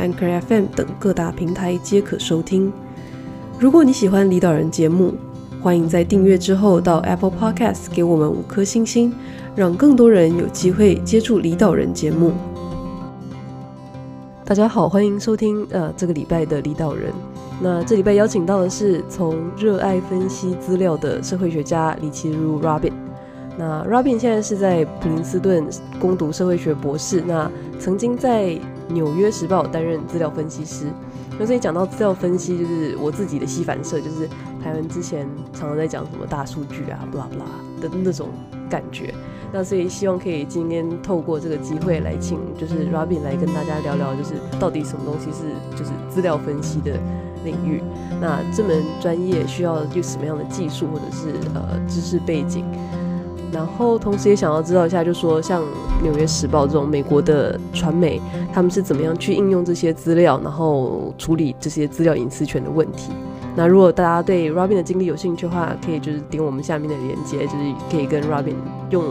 Anchor FM 等各大平台皆可收听。如果你喜欢李导人节目，欢迎在订阅之后到 Apple Podcast 给我们五颗星星，让更多人有机会接触李导人节目。大家好，欢迎收听呃这个礼拜的李导人。那这礼拜邀请到的是从热爱分析资料的社会学家李奇儒 Robin。那 Robin 现在是在普林斯顿攻读社会学博士，那曾经在纽约时报担任资料分析师。那所以讲到资料分析，就是我自己的膝反射，就是台湾之前常常在讲什么大数据啊，blah blah 的那种感觉。那所以希望可以今天透过这个机会来请，就是 Robin 来跟大家聊聊，就是到底什么东西是就是资料分析的领域。那这门专业需要有什么样的技术或者是呃知识背景？然后，同时也想要知道一下，就是说像《纽约时报》这种美国的传媒，他们是怎么样去应用这些资料，然后处理这些资料隐私权的问题。那如果大家对 Robin 的经历有兴趣的话，可以就是点我们下面的连接，就是可以跟 Robin 用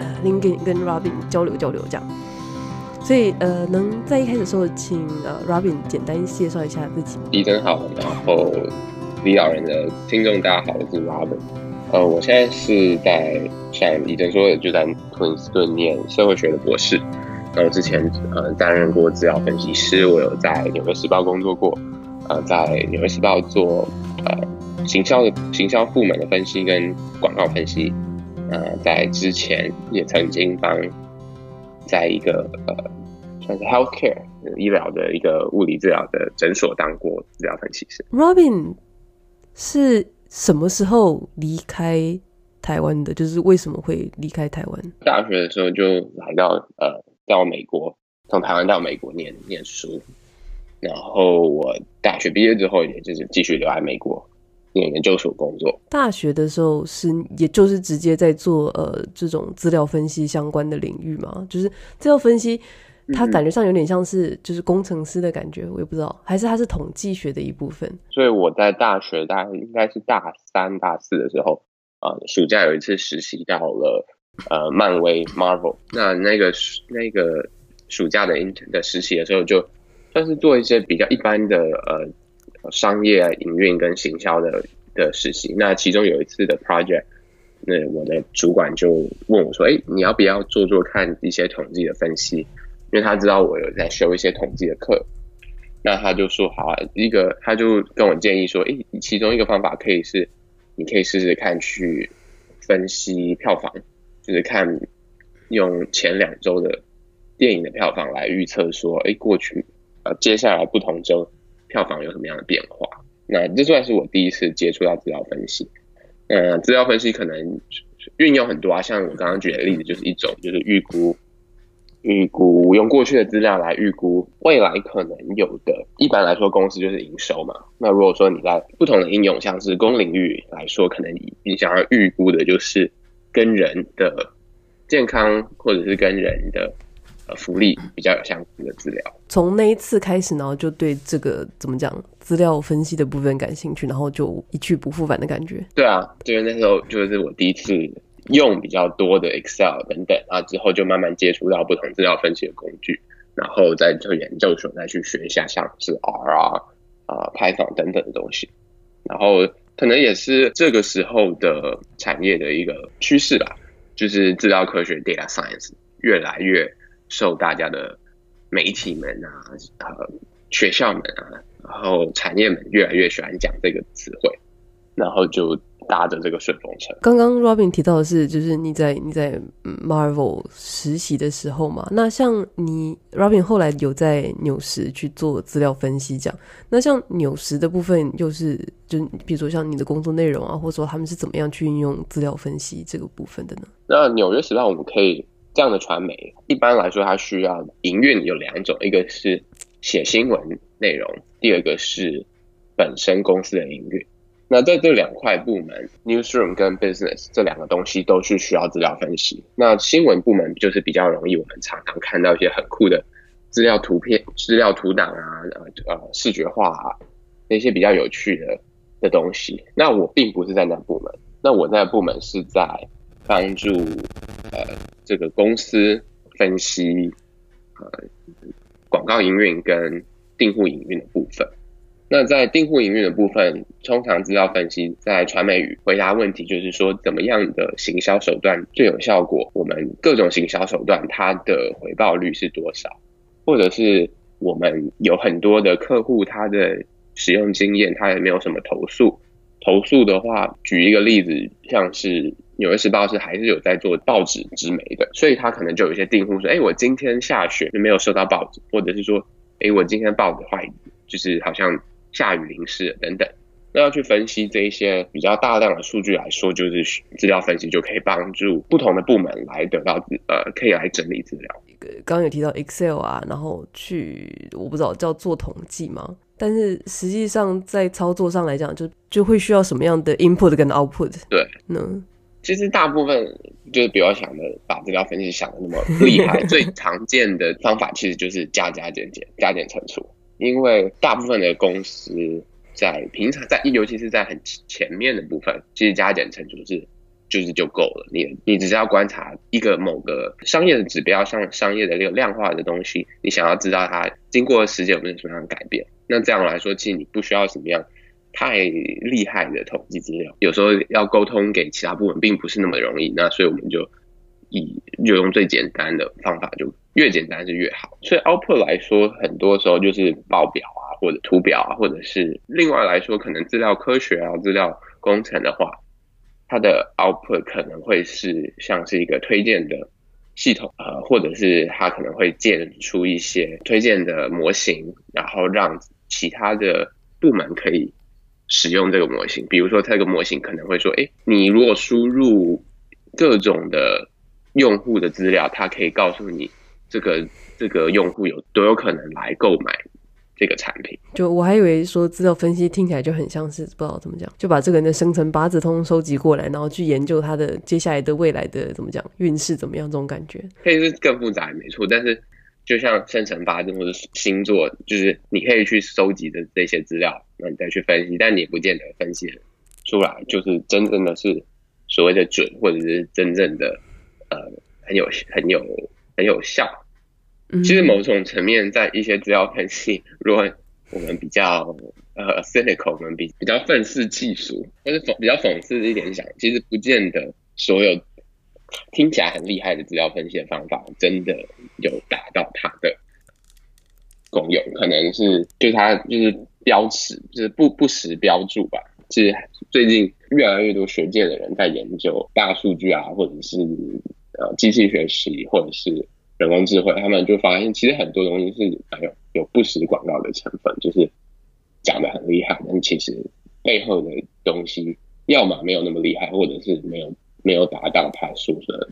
呃 LinkedIn 跟 Robin 交流交流这样。所以呃，能在一开始的时候，请呃 Robin 简单介绍一下自己。李真好，然后离岛人的听众大家好，我是 Robin。呃，我现在是在像李真说的，就在普林斯顿念社会学的博士。然后之前呃担任过资料分析师，我有在纽约时报工作过，呃，在纽约时报做呃行销的行销部门的分析跟广告分析。呃，在之前也曾经帮在一个呃算是 healthcare 医疗的一个物理治疗的诊所当过资料分析师。Robin 是。什么时候离开台湾的？就是为什么会离开台湾？大学的时候就来到呃，到美国，从台湾到美国念念书。然后我大学毕业之后，也就是继续留在美国念研究所工作。大学的时候是，也就是直接在做呃这种资料分析相关的领域嘛？就是资料分析。他感觉上有点像是就是工程师的感觉，我也不知道，还是他是统计学的一部分。所以我在大学大概应该是大三、大四的时候，呃，暑假有一次实习到了呃漫威 Marvel。那那个那个暑假的 intern 的实习的时候，就算是做一些比较一般的呃商业啊、营运跟行销的的实习。那其中有一次的 project，那我的主管就问我说：“哎，你要不要做做看一些统计的分析？”因为他知道我有在修一些统计的课，那他就说好啊，一个他就跟我建议说，诶，其中一个方法可以是，你可以试试看去分析票房，就是看用前两周的电影的票房来预测说，诶，过去呃接下来不同周票房有什么样的变化。那这算是我第一次接触到资料分析。嗯，资料分析可能运用很多啊，像我刚刚举的例子就是一种，就是预估。预估用过去的资料来预估未来可能有的，一般来说公司就是营收嘛。那如果说你在不同的应用，像是公领域来说，可能你想要预估的就是跟人的健康或者是跟人的呃福利比较有相关的资料。从那一次开始，然后就对这个怎么讲资料分析的部分感兴趣，然后就一去不复返的感觉。对啊，就是那时候就是我第一次。用比较多的 Excel 等等啊，之后就慢慢接触到不同资料分析的工具，然后再做研究所再去学一下像是 R 啊、啊 Python 等等的东西，然后可能也是这个时候的产业的一个趋势吧，就是资料科学 Data Science 越来越受大家的媒体们啊、呃学校们啊，然后产业们越来越喜欢讲这个词汇，然后就。搭着这个顺风车。刚刚 Robin 提到的是，就是你在你在 Marvel 实习的时候嘛。那像你 Robin 后来有在纽时去做资料分析，这样。那像纽时的部分，又是就比如说像你的工作内容啊，或者说他们是怎么样去运用资料分析这个部分的呢？那纽约时报我们可以这样的传媒，一般来说它需要营运有两种，一个是写新闻内容，第二个是本身公司的营运。那在这两块部门，newsroom 跟 business 这两个东西都是需要资料分析。那新闻部门就是比较容易，我们常常看到一些很酷的资料图片、资料图档啊，呃呃，视觉化啊，那些比较有趣的的东西。那我并不是在那部门，那我在部门是在帮助呃这个公司分析呃广告营运跟订户营运的部分。那在订户营运的部分，通常资料分析在传媒语回答问题，就是说怎么样的行销手段最有效果？我们各种行销手段它的回报率是多少？或者是我们有很多的客户，他的使用经验，他也没有什么投诉。投诉的话，举一个例子，像是《纽约时报》是还是有在做报纸之媒的，所以他可能就有一些订户说：“哎，我今天下雪没有收到报纸，或者是说，哎，我今天报纸坏，就是好像。”下雨淋湿等等，那要去分析这一些比较大量的数据来说，就是资料分析就可以帮助不同的部门来得到呃，可以来整理资料。刚刚有提到 Excel 啊，然后去我不知道叫做统计吗？但是实际上在操作上来讲，就就会需要什么样的 input 跟 output？对，嗯，其实大部分就是不要想的把资料分析想的那么厉害，最常见的方法其实就是加加减减，加减乘除。因为大部分的公司在平常在，尤其是在很前面的部分，其实加减乘除是就是就够了。你你只是要观察一个某个商业的指标，像商业的那个量化的东西，你想要知道它经过时间有没有什么样的改变。那这样来说，其实你不需要什么样太厉害的统计资料。有时候要沟通给其他部门，并不是那么容易。那所以我们就以就用最简单的方法就。越简单是越好，所以 output 来说，很多时候就是报表啊，或者图表啊，或者是另外来说，可能资料科学啊、资料工程的话，它的 output 可能会是像是一个推荐的系统，呃，或者是它可能会建出一些推荐的模型，然后让其他的部门可以使用这个模型。比如说，这个模型可能会说，诶，你如果输入各种的用户的资料，它可以告诉你。这个这个用户有都有可能来购买这个产品，就我还以为说资料分析听起来就很像是不知道怎么讲，就把这个人的生辰八字通通收集过来，然后去研究他的接下来的未来的怎么讲运势怎么样这种感觉，可以是更复杂没错，但是就像生辰八字或者星座，就是你可以去收集的这些资料，那你再去分析，但你也不见得分析出来就是真正的是所谓的准，或者是真正的呃很有很有很有效。其实某种层面，在一些资料分析，如果我们比较呃 cynical，我们比比较愤世嫉俗，或者讽比较讽刺一点想，其实不见得所有听起来很厉害的资料分析的方法，真的有达到它的功用。可能是就它就是标尺，就是不不实标注吧。其实最近越来越多学界的人在研究大数据啊，或者是呃机器学习，或者是。人工智慧，他们就发现，其实很多东西是有有不实广告的成分，就是讲得很厉害，但其实背后的东西，要么没有那么厉害，或者是没有没有达到他说的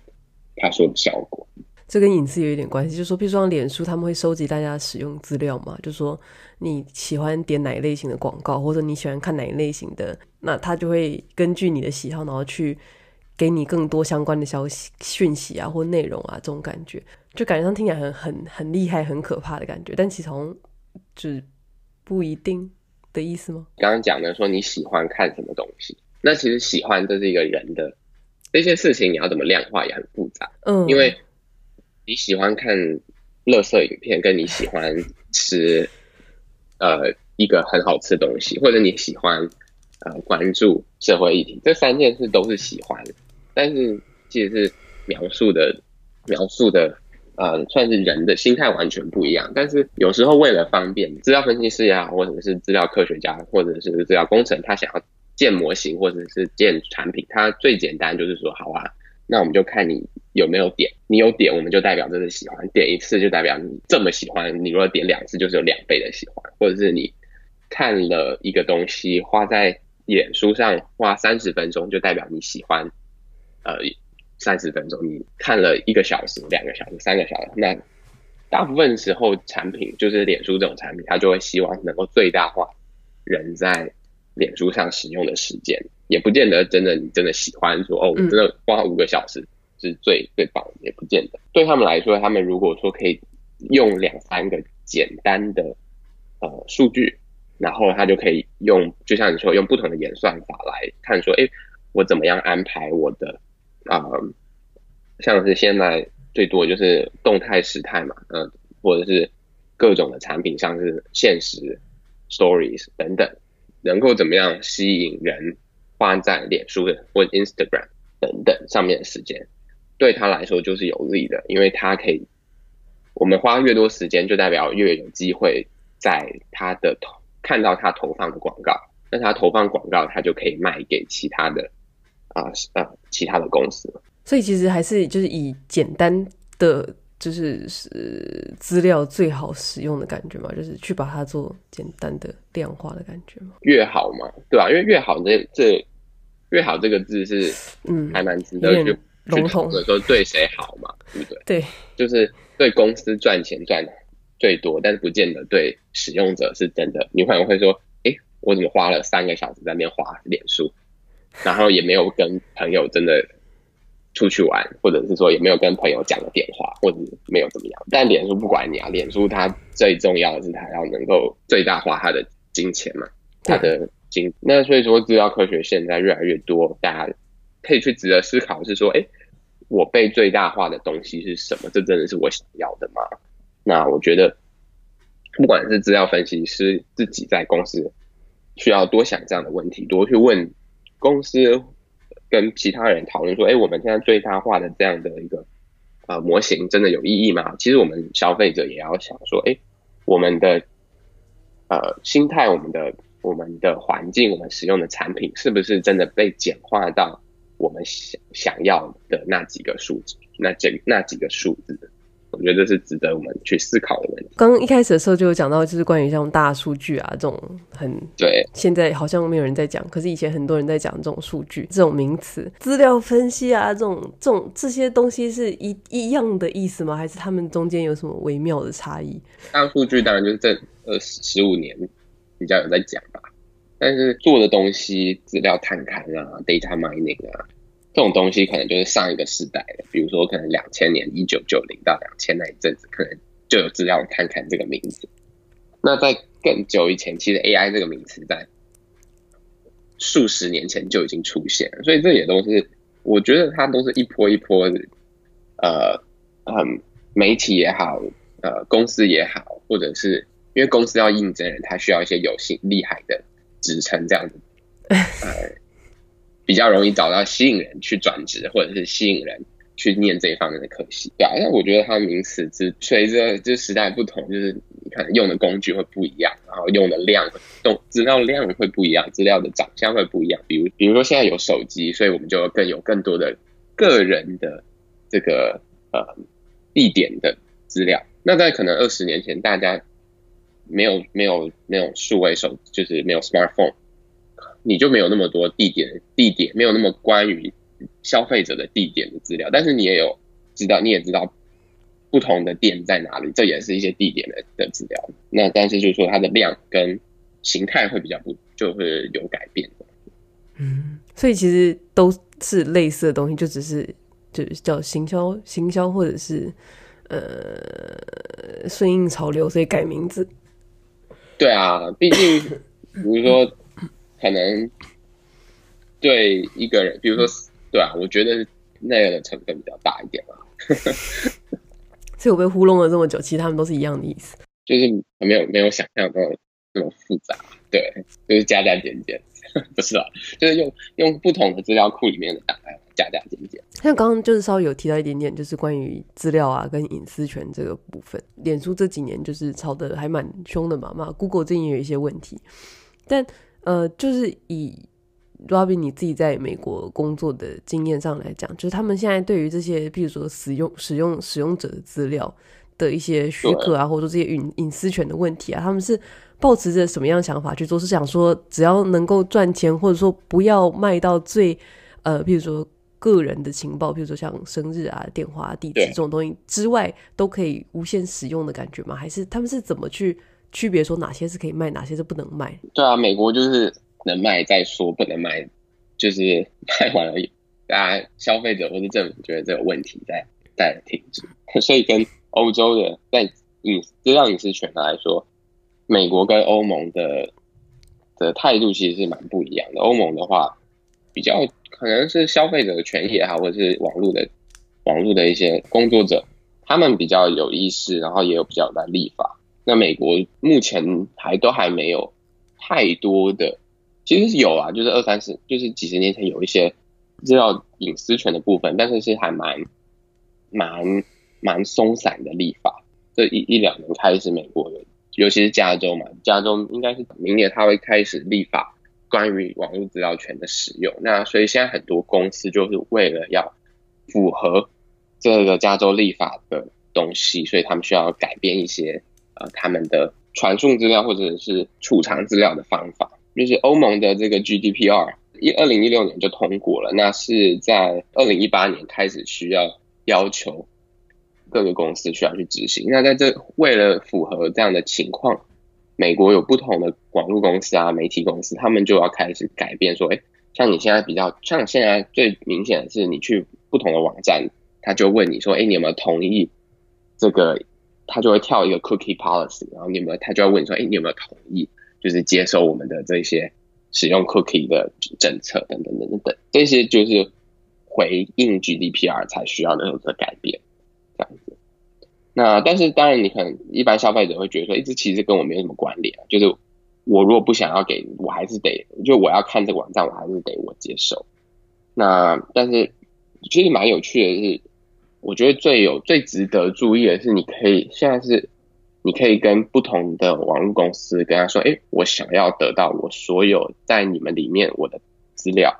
他说的效果。这跟隐私有一点关系，就是说，比如说脸书，他们会收集大家使用资料嘛，就是说你喜欢点哪一类型的广告，或者你喜欢看哪一类型的，那他就会根据你的喜好，然后去给你更多相关的消息、讯息啊，或内容啊，这种感觉。就感觉上听起来很很很厉害、很可怕的感觉，但其实好像就是不一定的意思吗？刚刚讲的说你喜欢看什么东西，那其实喜欢这是一个人的这些事情，你要怎么量化也很复杂。嗯，因为你喜欢看垃圾影片，跟你喜欢吃呃一个很好吃的东西，或者你喜欢呃关注社会议题，这三件事都是喜欢，但是其实是描述的描述的。呃，算是人的心态完全不一样，但是有时候为了方便，资料分析师也好，或者是资料科学家，或者是资料工程，他想要建模型或者是建产品，他最简单就是说，好啊，那我们就看你有没有点，你有点，我们就代表这是喜欢，点一次就代表你这么喜欢，你如果点两次，就是有两倍的喜欢，或者是你看了一个东西，花在脸书上花三十分钟，就代表你喜欢，呃。三十分钟，你看了一个小时、两个小时、三个小时，那大部分时候产品就是脸书这种产品，它就会希望能够最大化人在脸书上使用的时间，也不见得真的你真的喜欢说哦，我真的花五个小时是最最棒的，也不见得。对他们来说，他们如果说可以用两三个简单的呃数据，然后他就可以用，就像你说，用不同的演算法来看说，哎，我怎么样安排我的啊、像是现在最多就是动态、时态嘛，嗯、或者是各种的产品，像是限时、Stories 等等。能够怎么样吸引人花在脸书的或 Instagram 等等上面的时间，对他来说就是有利的，因为他可以，我们花越多时间，就代表越有机会在他的投看到他投放的广告，那他投放广告，他就可以卖给其他的啊啊、其他的公司。所以其实还是就是以简单的。就是是资料最好使用的感觉嘛，就是去把它做简单的量化的感觉嘛，越好嘛，对吧？因为越好这这越好这个字是嗯，还蛮值得去笼统的说对谁好嘛，对不对？对，就是对公司赚钱赚最多，但是不见得对使用者是真的。你可能会说，哎，我怎么花了三个小时在那边花脸书，然后也没有跟朋友真的。出去玩，或者是说也没有跟朋友讲个电话，或者没有怎么样。但脸书不管你啊，脸书它最重要的是它要能够最大化它的金钱嘛，它的金。那所以说资料科学现在越来越多，大家可以去值得思考是说，哎，我被最大化的东西是什么？这真的是我想要的吗？那我觉得，不管是资料分析师自己在公司需要多想这样的问题，多去问公司。跟其他人讨论说，哎，我们现在最大化的这样的一个呃模型真的有意义吗？其实我们消费者也要想说，哎，我们的呃心态、我们的我们的环境、我们使用的产品，是不是真的被简化到我们想想要的那几个数字、那这那几个数字？我觉得这是值得我们去思考的问题。刚刚一开始的时候就有讲到，就是关于像大数据啊这种很对，现在好像没有人在讲，可是以前很多人在讲这种数据这种名词，资料分析啊这种这种这些东西是一一样的意思吗？还是他们中间有什么微妙的差异？大数据当然就是这二十十五年比较有在讲吧，但是做的东西，资料探勘啊，data mining 啊。这种东西可能就是上一个时代的，比如说可能两千年一九九零到两千那一阵子，可能就有资料看看这个名字。那在更久以前，其实 AI 这个名词在数十年前就已经出现了，所以这也都是我觉得它都是一波一波的，呃，嗯，媒体也好，呃，公司也好，或者是因为公司要应征人，他需要一些有心厉害的职称这样子，呃。比较容易找到吸引人去转职，或者是吸引人去念这一方面的科系。对啊，那我觉得它名词是随着就时代不同，就是你可能用的工具会不一样，然后用的量、动资料量会不一样，资料的长相会不一样。比如，比如说现在有手机，所以我们就更有更多的个人的这个呃地点的资料。那在可能二十年前，大家没有没有没有数位手，就是没有 smartphone。你就没有那么多地点，地点没有那么关于消费者的地点的资料，但是你也有知道，你也知道不同的店在哪里，这也是一些地点的的资料。那但是就是说它的量跟形态会比较不，就会有改变。嗯，所以其实都是类似的东西，就只是就是叫行销，行销或者是呃顺应潮流，所以改名字。对啊，毕竟比如说。可能对一个人，比如说，对啊，我觉得那样的成分比较大一点嘛。所以我被糊弄了这么久，其实他们都是一样的意思，就是没有没有想象中那么复杂。对，就是加加减减，不是啊，就是用用不同的资料库里面的档案加加减减。像刚刚就是稍微有提到一点点，就是关于资料啊跟隐私权这个部分，脸书这几年就是吵得还蛮凶的嘛，嘛，Google 最近也有一些问题，但。呃，就是以 Robin 你自己在美国工作的经验上来讲，就是他们现在对于这些，比如说使用使用使用者的资料的一些许可啊，或者说这些隐隐私权的问题啊，他们是抱持着什么样的想法去做？是想说只要能够赚钱，或者说不要卖到最呃，比如说个人的情报，比如说像生日啊、电话、地址这种东西之外，都可以无限使用的感觉吗？还是他们是怎么去区别说哪些是可以卖，哪些是不能卖？对啊，美国就是能卖再说，不能卖就是卖完了，大家消费者或者政府觉得这个问题在在停止，所以跟欧洲的在隐资料隐私权来说，美国跟欧盟的的态度其实是蛮不一样的。欧盟的话，比较可能是消费者的权益也好，或者是网络的网络的一些工作者，他们比较有意识，然后也有比较在立法。那美国目前还都还没有太多的，其实是有啊，就是二三十，就是几十年前有一些知道隐私权的部分，但是是还蛮蛮蛮松散的立法。这一一两年开始，美国有，尤其是加州嘛，加州应该是明年他会开始立法关于网络资料权的使用。那所以现在很多公司就是为了要符合这个加州立法的东西，所以他们需要改变一些呃他们的传送资料或者是储藏资料的方法。就是欧盟的这个 GDPR，一二零一六年就通过了，那是在二零一八年开始需要要求。各个公司需要去执行。那在这为了符合这样的情况，美国有不同的网络公司啊、媒体公司，他们就要开始改变，说，哎，像你现在比较，像现在最明显的是，你去不同的网站，他就问你说，哎，你有没有同意这个？他就会跳一个 cookie policy，然后你有没有？他就要问说，哎，你有没有同意，就是接受我们的这些使用 cookie 的政策等等等等等，这些就是回应 GDPR 才需要那种的改变。这样子，那但是当然，你可能一般消费者会觉得说，一直其实跟我没什么关联，就是我如果不想要给，我还是得，就我要看这个网站，我还是得我接受。那但是其实蛮有趣的是，我觉得最有最值得注意的是，你可以现在是你可以跟不同的网络公司跟他说，哎，我想要得到我所有在你们里面我的资料，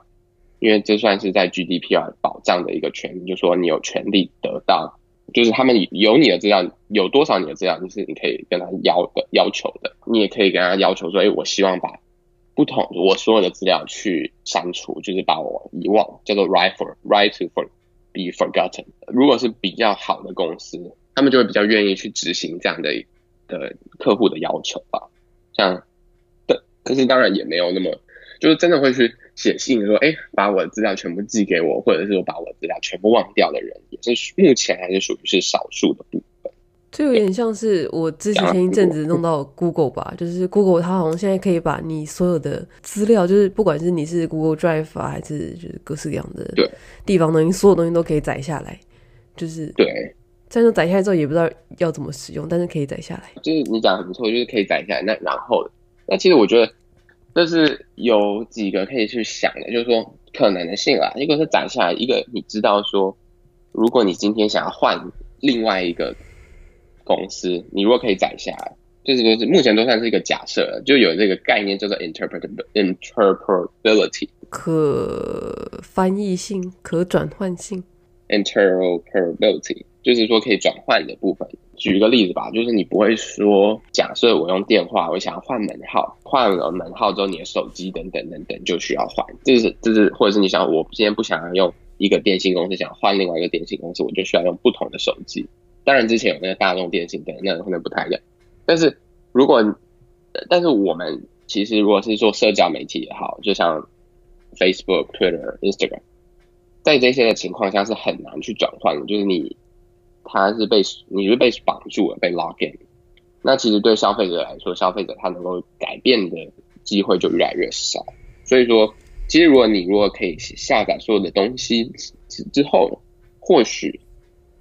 因为这算是在 GDPR 保障的一个权利，就是说你有权利得到。就是他们有你的资料，有多少你的资料，就是你可以跟他要的要求的。你也可以跟他要求说，哎，我希望把不同我所有的资料去删除，就是把我遗忘，叫做 right for right to for be forgotten。如果是比较好的公司，他们就会比较愿意去执行这样的的客户的要求吧。像，的，可是当然也没有那么，就是真的会去。写信说：“哎，把我的资料全部寄给我，或者是说把我的资料全部忘掉的人，也是目前还是属于是少数的部分。这有点像是我之前前一阵子弄到 Google 吧，就是 Google 它好像现在可以把你所有的资料，就是不管是你是 Google Drive 啊，还是就是各式各样的对地方东西，所有东西都可以载下来。就是对，但是载下来之后也不知道要怎么使用，但是可以载下来。就是你讲的很不错，就是可以载下来。那然后，那其实我觉得。”这是有几个可以去想的，就是说可能的性啊。一个是载下来，一个你知道说，如果你今天想要换另外一个公司，你如果可以载下来，就是就是目前都算是一个假设了，就有这个概念叫做 interpretability，可翻译性、可转换性，interpretability 就是说可以转换的部分。举一个例子吧，就是你不会说，假设我用电话，我想要换门号，换了门号之后，你的手机等等等等就需要换，这是这是，或者是你想，我今天不想要用一个电信公司，想换另外一个电信公司，我就需要用不同的手机。当然之前有那个大众电信等，那可能不太一样。但是如果，但是我们其实如果是做社交媒体也好，就像 Facebook、Twitter、Instagram，在这些的情况下是很难去转换的，就是你。他是被你是被绑住了，被 lock in。那其实对消费者来说，消费者他能够改变的机会就越来越少。所以说，其实如果你如果可以下载所有的东西之后，或许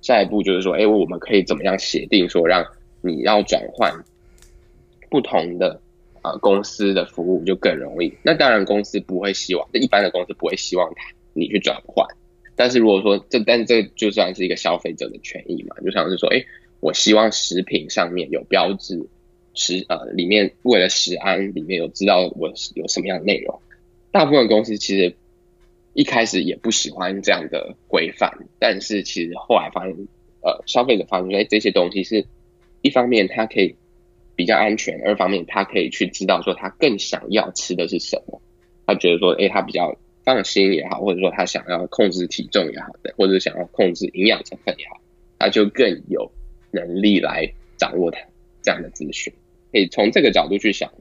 下一步就是说，哎，我们可以怎么样协定说，让你要转换不同的啊、公司的服务就更容易。那当然，公司不会希望，一般的公司不会希望他你去转换。但是如果说这，但这就算是一个消费者的权益嘛，就像是说，哎，我希望食品上面有标志，食呃里面为了食安，里面有知道我有什么样的内容。大部分公司其实一开始也不喜欢这样的规范，但是其实后来发现，呃，消费者发现，哎，这些东西是一方面它可以比较安全，二方面它可以去知道说他更想要吃的是什么，他觉得说，哎，他比较。放心也好，或者说他想要控制体重也好的，或者想要控制营养成分也好，他就更有能力来掌握他这样的资讯。可以从这个角度去想，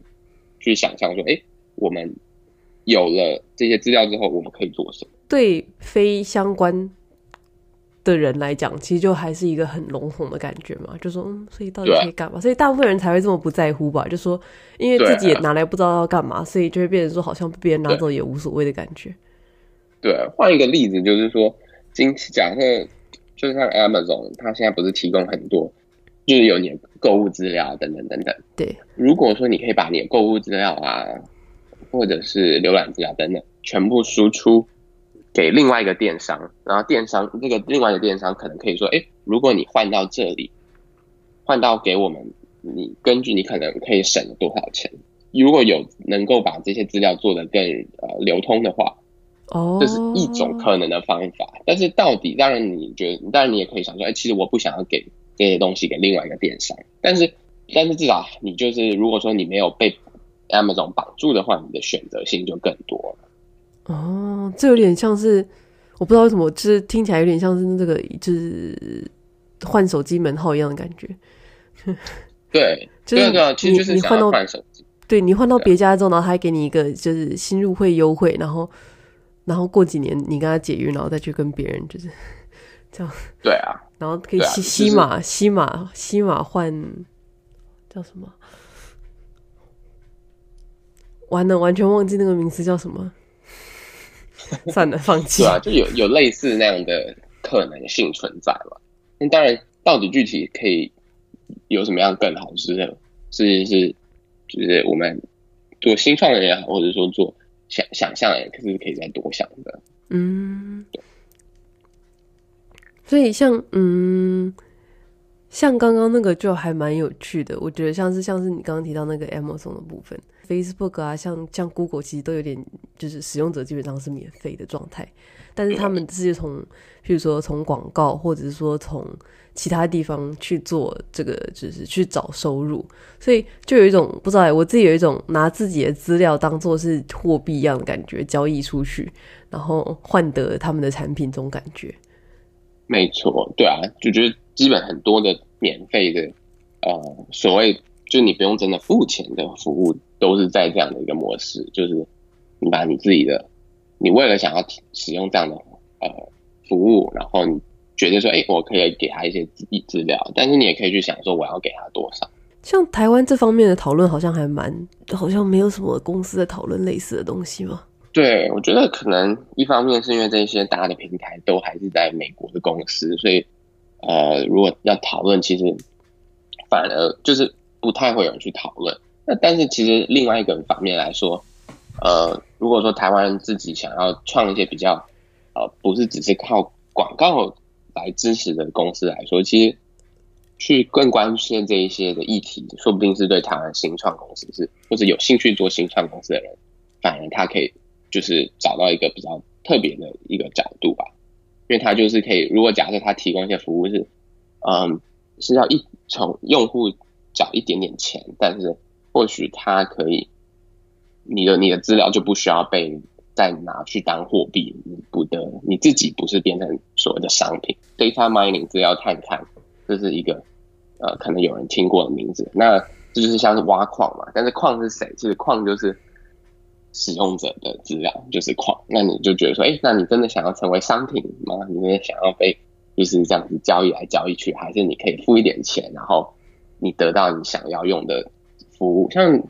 去想象说，哎，我们有了这些资料之后，我们可以做什么？对非相关的人来讲，其实就还是一个很笼统的感觉嘛，就说，嗯，所以到底可以干嘛？啊、所以大部分人才会这么不在乎吧？就说，因为自己也拿来不知道要干嘛，啊、所以就会变成说，好像被别人拿走也无所谓的感觉。对，换一个例子，就是说，今假设就像 Amazon，它现在不是提供很多，就是有你的购物资料等等等等。对，如果说你可以把你的购物资料啊，或者是浏览资料等等，全部输出。给另外一个电商，然后电商这个另外一个电商可能可以说，哎，如果你换到这里，换到给我们，你根据你可能可以省多少钱？如果有能够把这些资料做得更呃流通的话，哦，这是一种可能的方法。但是到底，当然你觉得，当然你也可以想说，哎，其实我不想要给这些东西给另外一个电商，但是但是至少你就是如果说你没有被 Amazon 绑住的话，你的选择性就更多了。哦，这有点像是，我不知道为什么，就是听起来有点像是这个，就是换手机门号一样的感觉。对，就是你就是你换到换手机，对你换到别家之后，然后他还给你一个就是新入会优惠，然后然后过几年你跟他解约，然后再去跟别人就是这样。对啊，然后可以吸吸马吸马吸马换叫什么？完了，完全忘记那个名字叫什么。算了，放弃。对啊，就有有类似那样的可能性存在吧。那当然，到底具体可以有什么样更好是是是，就是我们做新创的也好，或者说做想想象也可是可以再多想的。嗯，所以像嗯。像刚刚那个就还蛮有趣的，我觉得像是像是你刚刚提到那个 Amazon 的部分，Facebook 啊，像像 Google 其实都有点就是使用者基本上是免费的状态，但是他们是从，譬如说从广告或者是说从其他地方去做这个，就是去找收入，所以就有一种不知道，我自己有一种拿自己的资料当做是货币一样的感觉，交易出去，然后换得他们的产品这种感觉。没错，对啊，就觉得。基本很多的免费的，呃，所谓就你不用真的付钱的服务，都是在这样的一个模式，就是你把你自己的，你为了想要使用这样的呃服务，然后你觉得说，哎，我可以给他一些资资料，但是你也可以去想说，我要给他多少。像台湾这方面的讨论，好像还蛮，好像没有什么公司在讨论类似的东西吗？对，我觉得可能一方面是因为这些大的平台都还是在美国的公司，所以。呃，如果要讨论，其实反而就是不太会有人去讨论。那但是其实另外一个方面来说，呃，如果说台湾自己想要创一些比较呃，不是只是靠广告来支持的公司来说，其实去更关心这一些的议题，说不定是对台湾新创公司是或者有兴趣做新创公司的人，反而他可以就是找到一个比较特别的一个角度吧。因为他就是可以，如果假设他提供一些服务是，嗯，是要一从用户缴一点点钱，但是或许他可以，你的你的资料就不需要被再拿去当货币，你不得你自己不是变成所谓的商品，data mining 资料探探，这是一个呃可能有人听过的名字，那这就是像是挖矿嘛，但是矿是谁？其实矿就是。使用者的资料就是矿，那你就觉得说，哎、那你真的想要成为商品吗？你也想要被就是这样子交易来交易去，还是你可以付一点钱，然后你得到你想要用的服务？像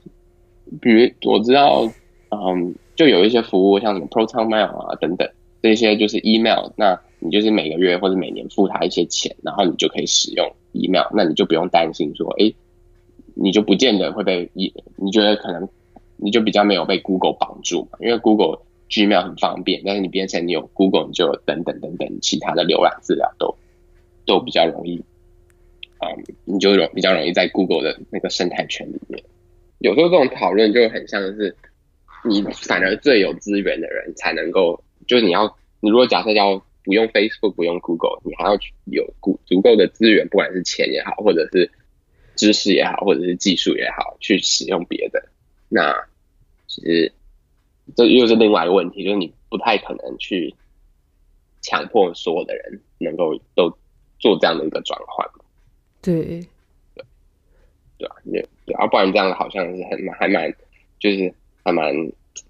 比如我知道，嗯，就有一些服务，像什么 ProtonMail 啊等等，这些就是 email，那你就是每个月或者每年付他一些钱，然后你就可以使用 email，那你就不用担心说，哎、你就不见得会被一，你觉得可能。你就比较没有被 Google 绑住嘛，因为 Google Gmail 很方便，但是你变成你有 Google，你就等等等等其他的浏览资料都都比较容易，嗯，你就容比较容易在 Google 的那个生态圈里面。有时候这种讨论就很像是你反而最有资源的人才能够，就是你要你如果假设要不用 Facebook 不用 Google，你还要有足足够的资源，不管是钱也好，或者是知识也好，或者是技术也好，去使用别的那。其实这又是另外一个问题，就是你不太可能去强迫所有的人能够都做这样的一个转换。对，对，对啊，对，对啊，不然这样好像是很蛮还蛮，就是还蛮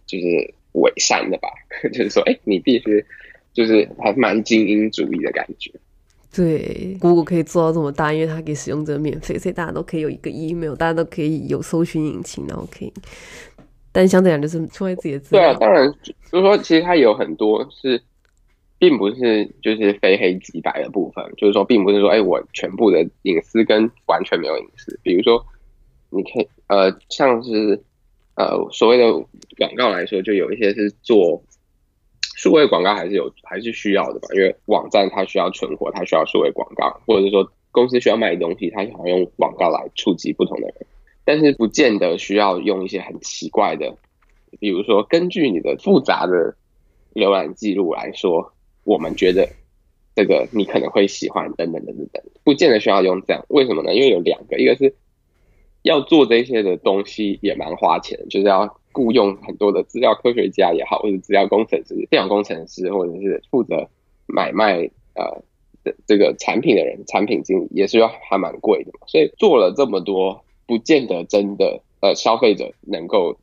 就是伪善的吧？就是说，哎，你必须就是还蛮精英主义的感觉。对，Google 可以做到这么大，因为它给使用者免费，所以大家都可以有一个 email，大家都可以有搜寻引擎，然后可以。但相对来讲，就是出卖自己的资料。对啊，当然，就是说，其实它有很多是，并不是就是非黑即白的部分，就是说，并不是说，哎，我全部的隐私跟完全没有隐私。比如说，你可以呃，像是呃所谓的广告来说，就有一些是做。数位广告还是有，还是需要的吧，因为网站它需要存活，它需要数位广告，或者是说公司需要卖东西，它想要用广告来触及不同的人，但是不见得需要用一些很奇怪的，比如说根据你的复杂的浏览记录来说，我们觉得这个你可能会喜欢等等等等等，不见得需要用这样，为什么呢？因为有两个，一个是要做这些的东西也蛮花钱，就是要。雇佣很多的资料科学家也好，或者资料工程师、电脑工程师，或者是负责买卖呃的这个产品的人，产品经理也是要还蛮贵的嘛。所以做了这么多，不见得真的呃消费者能够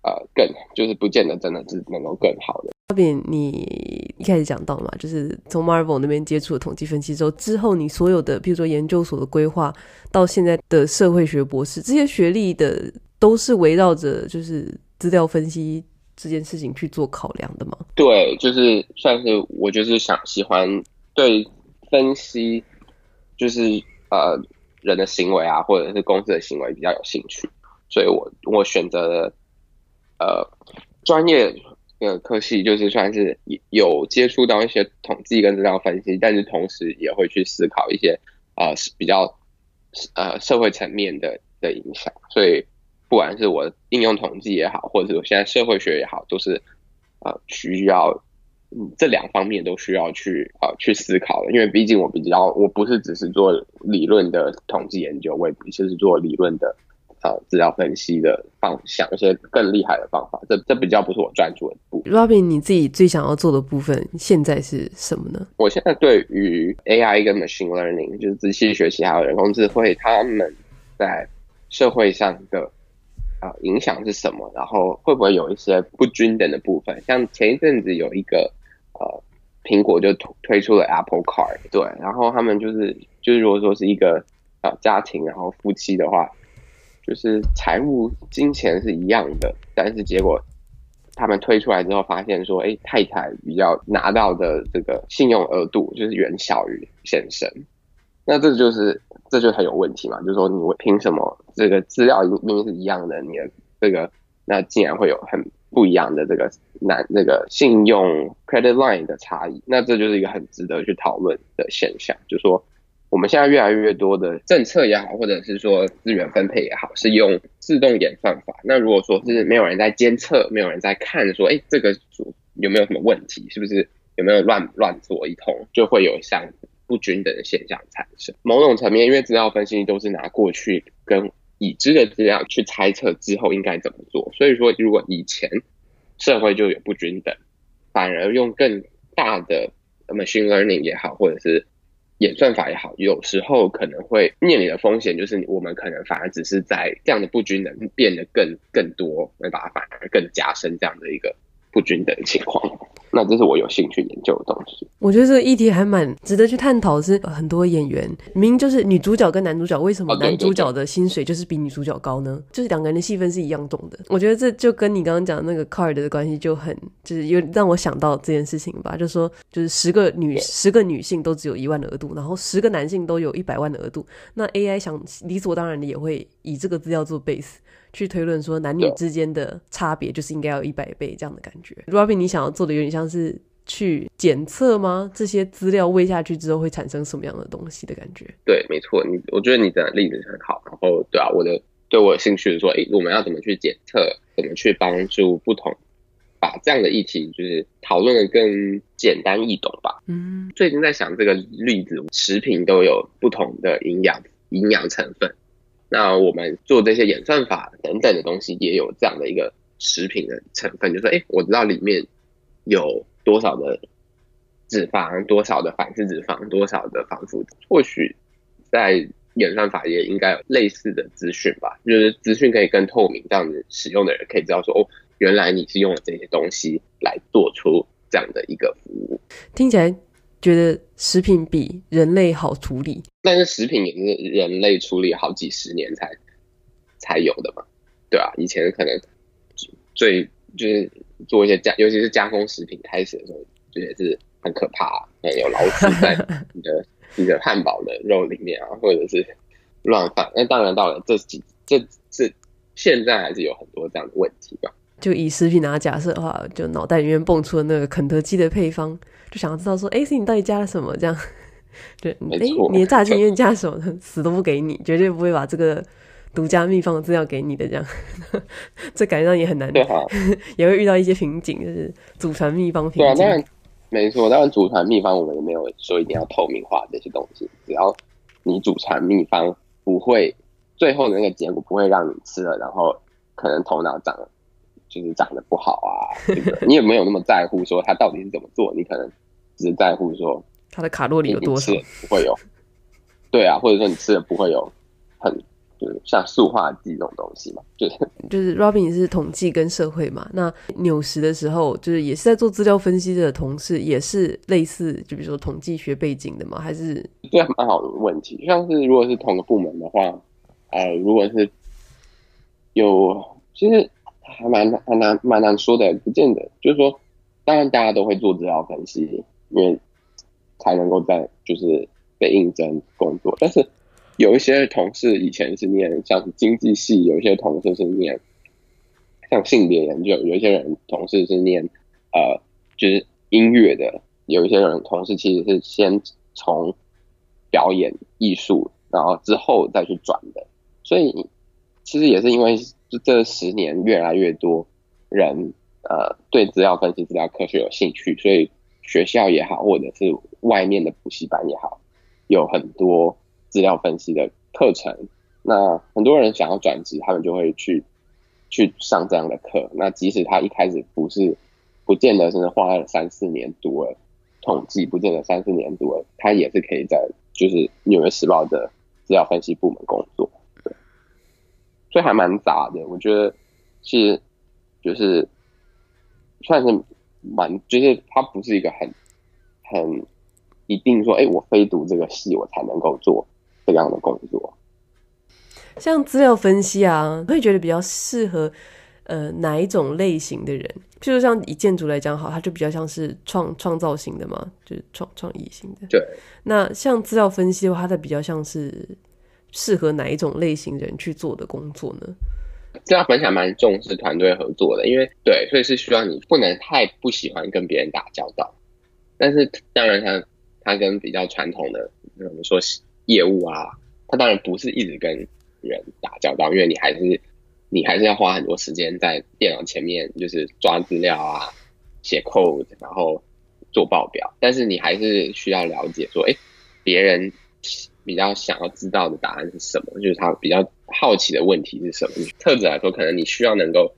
呃更，就是不见得真的是能够更好的。阿炳，你一开始讲到嘛，就是从 Marvel 那边接触了统计分析之后，之后你所有的，比如说研究所的规划，到现在的社会学博士，这些学历的。都是围绕着就是资料分析这件事情去做考量的吗？对，就是算是我就是想喜欢对分析，就是呃人的行为啊，或者是公司的行为比较有兴趣，所以我我选择了呃专业的科系，就是算是有接触到一些统计跟资料分析，但是同时也会去思考一些呃比较呃社会层面的的影响，所以。不管是我应用统计也好，或者是我现在社会学也好，都是呃需要嗯这两方面都需要去呃去思考的。因为毕竟我比较我不是只是做理论的统计研究，我也不是做理论的呃资料分析的方向，一些更厉害的方法，这这比较不是我专注的部分。Robin，你自己最想要做的部分现在是什么呢？我现在对于 AI 跟 Machine Learning，就是机器学习还有人工智慧，他们在社会上的。啊，影响是什么？然后会不会有一些不均等的部分？像前一阵子有一个呃，苹果就推推出了 Apple Card，对，然后他们就是就是如果说是一个啊家庭，然后夫妻的话，就是财务金钱是一样的，但是结果他们推出来之后发现说，哎，太太比较拿到的这个信用额度就是远小于先生，那这就是。这就很有问题嘛，就是说你凭什么这个资料明明是一样的，你的这个那竟然会有很不一样的这个难那个信用 credit line 的差异？那这就是一个很值得去讨论的现象，就是说我们现在越来越多的政策也好，或者是说资源分配也好，是用自动演算法。那如果说是没有人在监测，没有人在看，说哎这个组有没有什么问题，是不是有没有乱乱做一通，就会有像。不均等的现象产生。某种层面，因为资料分析都是拿过去跟已知的资料去猜测之后应该怎么做，所以说如果以前社会就有不均等，反而用更大的 machine learning 也好，或者是演算法也好，有时候可能会面临的风险就是我们可能反而只是在这样的不均等变得更更多，会把它反而更加深这样的一个不均等的情况。那这是我有兴趣研究的东西。我觉得这个议题还蛮值得去探讨。是很多演员，明明就是女主角跟男主角，为什么男主角的薪水就是比女主角高呢？就是两个人的戏份是一样重的。我觉得这就跟你刚刚讲的那个 card 的关系就很，就是有让我想到这件事情吧。就是说，就是十个女十个女性都只有一万的额度，然后十个男性都有一百万的额度。那 AI 想理所当然的也会以这个资料做 base。去推论说男女之间的差别就是应该要一百倍这样的感觉。Robin，你想要做的有点像是去检测吗？这些资料喂下去之后会产生什么样的东西的感觉？对，没错，你我觉得你的例子很好。然后，对啊，我的对我有兴趣的说，诶，我们要怎么去检测？怎么去帮助不同？把这样的议题就是讨论的更简单易懂吧。嗯，最近在想这个例子，食品都有不同的营养营养成分。那我们做这些演算法等等的东西，也有这样的一个食品的成分，就说，哎，我知道里面有多少的脂肪，多少的反式脂肪，多少的防腐，或许在演算法也应该有类似的资讯吧，就是资讯可以更透明，这样子使用的人可以知道说，哦，原来你是用了这些东西来做出这样的一个服务。听起来觉得食品比人类好处理，但是食品也是人类处理好几十年才才有的嘛，对啊，以前可能最就是做一些加，尤其是加工食品开始的时候，就也是很可怕啊，有老鼠在你的。你的汉堡的肉里面啊，或者是乱放。那当然，到了这几这这现在还是有很多这样的问题吧。就以食品拿假设的话，就脑袋里面蹦出的那个肯德基的配方，就想要知道说，哎、你到底加了什么？这样，对，哎、欸，你的炸鸡里面加什么？死都不给你，绝对不会把这个独家秘方的资料给你的。这样，这感觉上也很难，对哈，也会遇到一些瓶颈，就是祖传秘方瓶颈。没错，当然祖传秘方我们也没有说一定要透明化这些东西，只要你祖传秘方不会最后的那个结果不会让你吃了，然后可能头脑长就是长得不好啊？你也没有那么在乎说他到底是怎么做？你可能只是在乎说他的卡路里有多少，不会有，对啊，或者说你吃的不会有很。就是像塑化剂这种东西嘛，就是就是 Robin 是统计跟社会嘛，那纽时的时候，就是也是在做资料分析的同事，也是类似，就比如说统计学背景的嘛，还是这蛮好的问题。像是如果是同个部门的话，呃，如果是有，其实还蛮还难蛮难说的，不见得。就是说，当然大家都会做资料分析，因为才能够在就是被应征工作，但是。有一些同事以前是念像是经济系，有一些同事是念像性别研究，有一些人同事是念呃就是音乐的，有一些人同事其实是先从表演艺术，然后之后再去转的。所以其实也是因为这十年越来越多人呃对资料分析、资料科学有兴趣，所以学校也好，或者是外面的补习班也好，有很多。资料分析的课程，那很多人想要转职，他们就会去去上这样的课。那即使他一开始不是，不见得是花了三四年读了统计，不见得三四年读了，他也是可以在就是《纽约时报》的资料分析部门工作。对，所以还蛮杂的。我觉得是就是算是蛮，就是它不是一个很很一定说，哎、欸，我非读这个系我才能够做。这样的工作，像资料分析啊，会觉得比较适合呃哪一种类型的人？譬如像以建筑来讲，好，它就比较像是创创造型的嘛，就是创创意型的。对。那像资料分析的话，它比较像是适合哪一种类型人去做的工作呢？资料分析还蛮重视团队合作的，因为对，所以是需要你不能太不喜欢跟别人打交道。但是当然，它它跟比较传统的，我们说。业务啊，他当然不是一直跟人打交道，因为你还是你还是要花很多时间在电脑前面，就是抓资料啊、写 code，然后做报表。但是你还是需要了解说，哎，别人比较想要知道的答案是什么，就是他比较好奇的问题是什么。特质来说，可能你需要能够，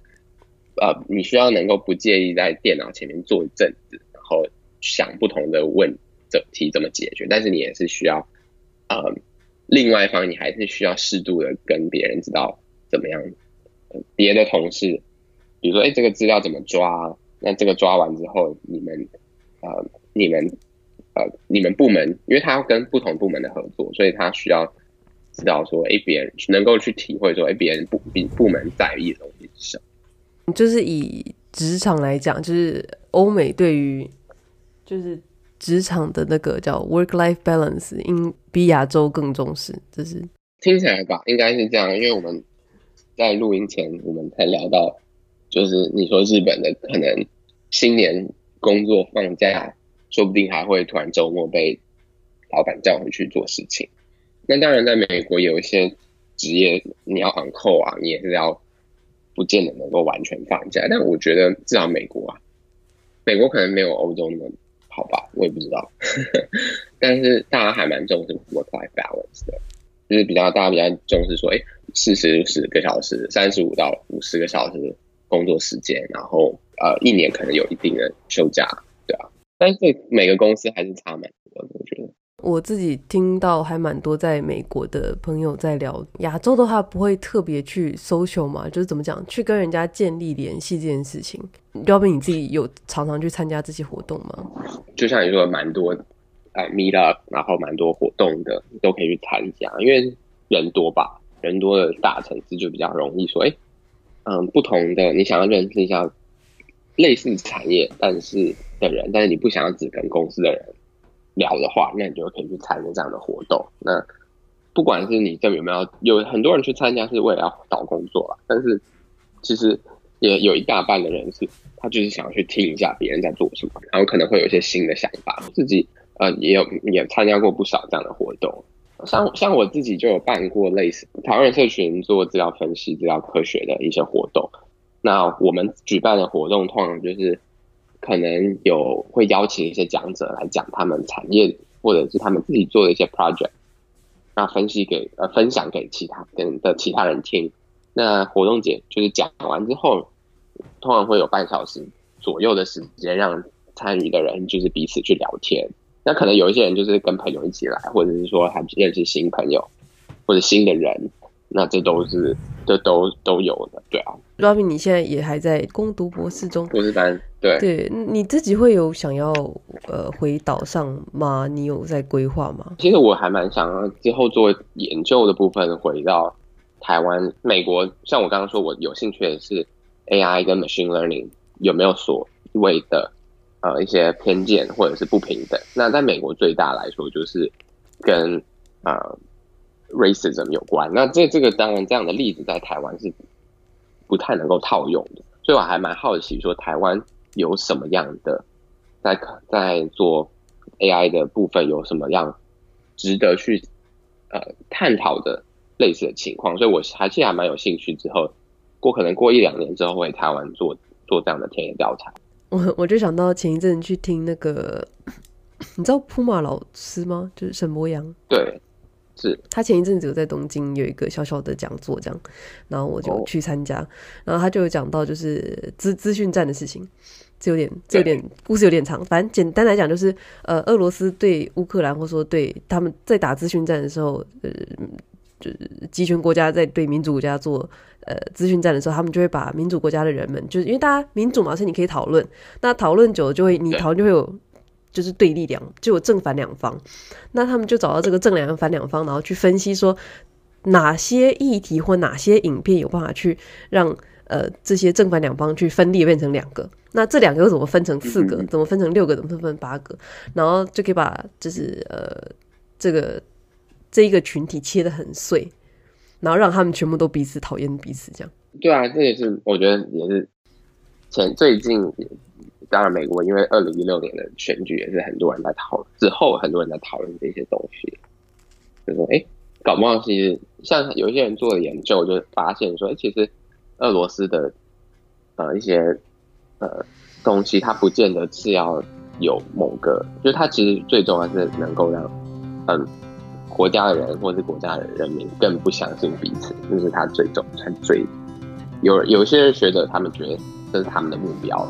呃，你需要能够不介意在电脑前面坐一阵子，然后想不同的问题怎么解决，但是你也是需要。呃，另外一方，你还是需要适度的跟别人知道怎么样。别的同事，比如说，哎、这个资料怎么抓？那这个抓完之后，你们呃，你们呃，你们部门，因为他要跟不同部门的合作，所以他需要知道说，哎、欸，别人能够去体会说，哎、欸，别人部比部门在意的东西是什么？就是以职场来讲，就是欧美对于就是。职场的那个叫 work-life balance，应比亚洲更重视。这是听起来吧，应该是这样。因为我们在录音前，我们才聊到，就是你说日本的可能新年工作放假，说不定还会突然周末被老板叫回去做事情。那当然，在美国有一些职业，你要 on call 啊，你也是要不见得能够完全放假。但我觉得至少美国啊，美国可能没有欧洲那么。好吧，我也不知道，但是大家还蛮重视 work-life balance 的，就是比较大家比较重视说，哎，四十十个小时，三十五到五十个小时工作时间，然后呃一年可能有一定的休假，但是每个公司还是差蛮多的，我觉得。我自己听到还蛮多在美国的朋友在聊，亚洲的话不会特别去 social 嘛，就是怎么讲，去跟人家建立联系这件事情。要不你自己有常常去参加这些活动吗？就像你说的，蛮多哎 meet up，然后蛮多活动的都可以去参加，因为人多吧，人多的大城市就比较容易说，哎，嗯，不同的你想要认识一下类似产业但是的人，但是你不想要只跟公司的人。聊的话，那你就可以去参加这样的活动。那不管是你这有没有，有很多人去参加是为了要找工作啦，但是其实也有一大半的人是，他就是想要去听一下别人在做什么，然后可能会有一些新的想法。自己呃也有也参加过不少这样的活动，像像我自己就有办过类似台湾社群做资料分析、资料科学的一些活动。那我们举办的活动通常就是。可能有会邀请一些讲者来讲他们产业或者是他们自己做的一些 project，那分析给呃分享给其他跟的其他人听。那活动节就是讲完之后，通常会有半小时左右的时间让参与的人就是彼此去聊天。那可能有一些人就是跟朋友一起来，或者是说还认识新朋友或者新的人。那这都是，这都都有的，对啊。Robin，你现在也还在攻读博士中，博士班，对。对，你自己会有想要呃回岛上吗？你有在规划吗？其实我还蛮想要之后做研究的部分回到台湾、美国。像我刚刚说，我有兴趣的是 AI 跟 Machine Learning 有没有所谓的呃一些偏见或者是不平等？那在美国最大来说就是跟呃。Racism 有关，那这这个当然这样的例子在台湾是不太能够套用的，所以我还蛮好奇说台湾有什么样的在在做 AI 的部分有什么样值得去呃探讨的类似的情况，所以我还是还蛮有兴趣之后过可能过一两年之后回台湾做做这样的田野调查。我我就想到前一阵去听那个 你知道 Puma 老师吗？就是沈博洋。对。是。他前一阵子有在东京有一个小小的讲座，这样，然后我就去参加，然后他就有讲到就是资资讯战的事情，这有点这有点故事有点长，反正简单来讲就是，呃，俄罗斯对乌克兰或说对他们在打资讯战的时候，呃，就是集权国家在对民主国家做呃资讯战的时候，他们就会把民主国家的人们，就是因为大家民主嘛，所以你可以讨论，那讨论久了就会你讨论就会有。就是对立两，就有正反两方，那他们就找到这个正两反两方，然后去分析说哪些议题或哪些影片有办法去让呃这些正反两方去分裂变成两个，那这两个又怎么分成四个，怎么分成六个，怎么分成八个，然后就可以把就是呃这个这一个群体切得很碎，然后让他们全部都彼此讨厌彼此这样。对啊，这也是我觉得也是前最近。当然，美国因为二零一六年的选举也是很多人在讨论，之后很多人在讨论这些东西，就说：“哎，搞不好其实像有一些人做的研究，就发现说，哎，其实俄罗斯的呃一些呃东西，它不见得是要有某个，就是它其实最重要是能够让嗯国家的人或是国家的人民更不相信彼此，这是他最重、才最有有些学者他们觉得这是他们的目标。”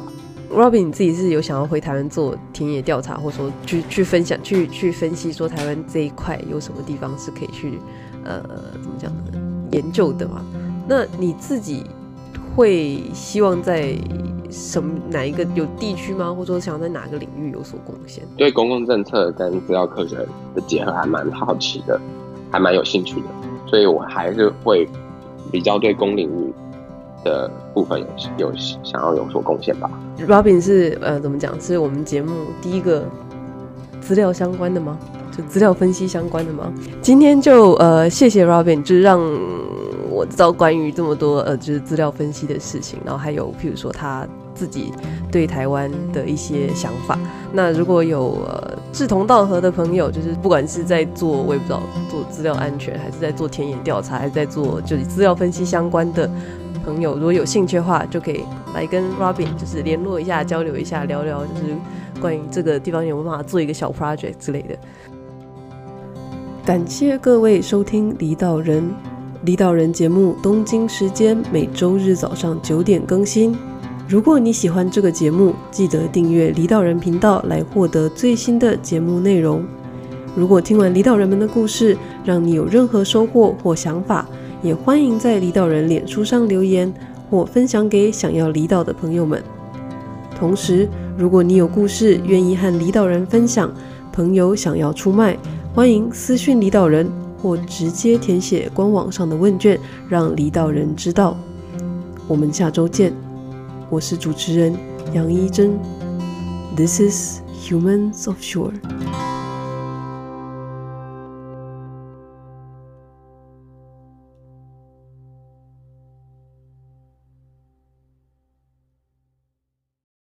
Robin，你自己是有想要回台湾做田野调查，或者说去去分享、去去分析，说台湾这一块有什么地方是可以去呃怎么讲呢？研究的嘛？那你自己会希望在什么哪一个有地区吗？或者说想要在哪个领域有所贡献？对公共政策跟资料科学的结合还蛮好奇的，还蛮有兴趣的，所以我还是会比较对公领域。的部分有有想要有所贡献吧。Robin 是呃怎么讲？是我们节目第一个资料相关的吗？就资料分析相关的吗？今天就呃谢谢 Robin，就是让我知道关于这么多呃就是资料分析的事情，然后还有譬如说他自己对台湾的一些想法。那如果有呃志同道合的朋友，就是不管是在做我也不知道做资料安全，还是在做田野调查，还是在做就是资料分析相关的。朋友如果有兴趣的话，就可以来跟 Robin 就是联络一下，交流一下，聊聊就是关于这个地方有没有办法做一个小 project 之类的。感谢各位收听《离岛人》，离岛人节目东京时间每周日早上九点更新。如果你喜欢这个节目，记得订阅离岛人频道来获得最新的节目内容。如果听完离岛人们的故事，让你有任何收获或想法，也欢迎在离岛人脸书上留言或分享给想要离岛的朋友们。同时，如果你有故事愿意和离岛人分享，朋友想要出卖，欢迎私讯离岛人。或直接填写官网上的问卷，让离岛人知道。我们下周见，我是主持人杨一真。This is Humans of Shore。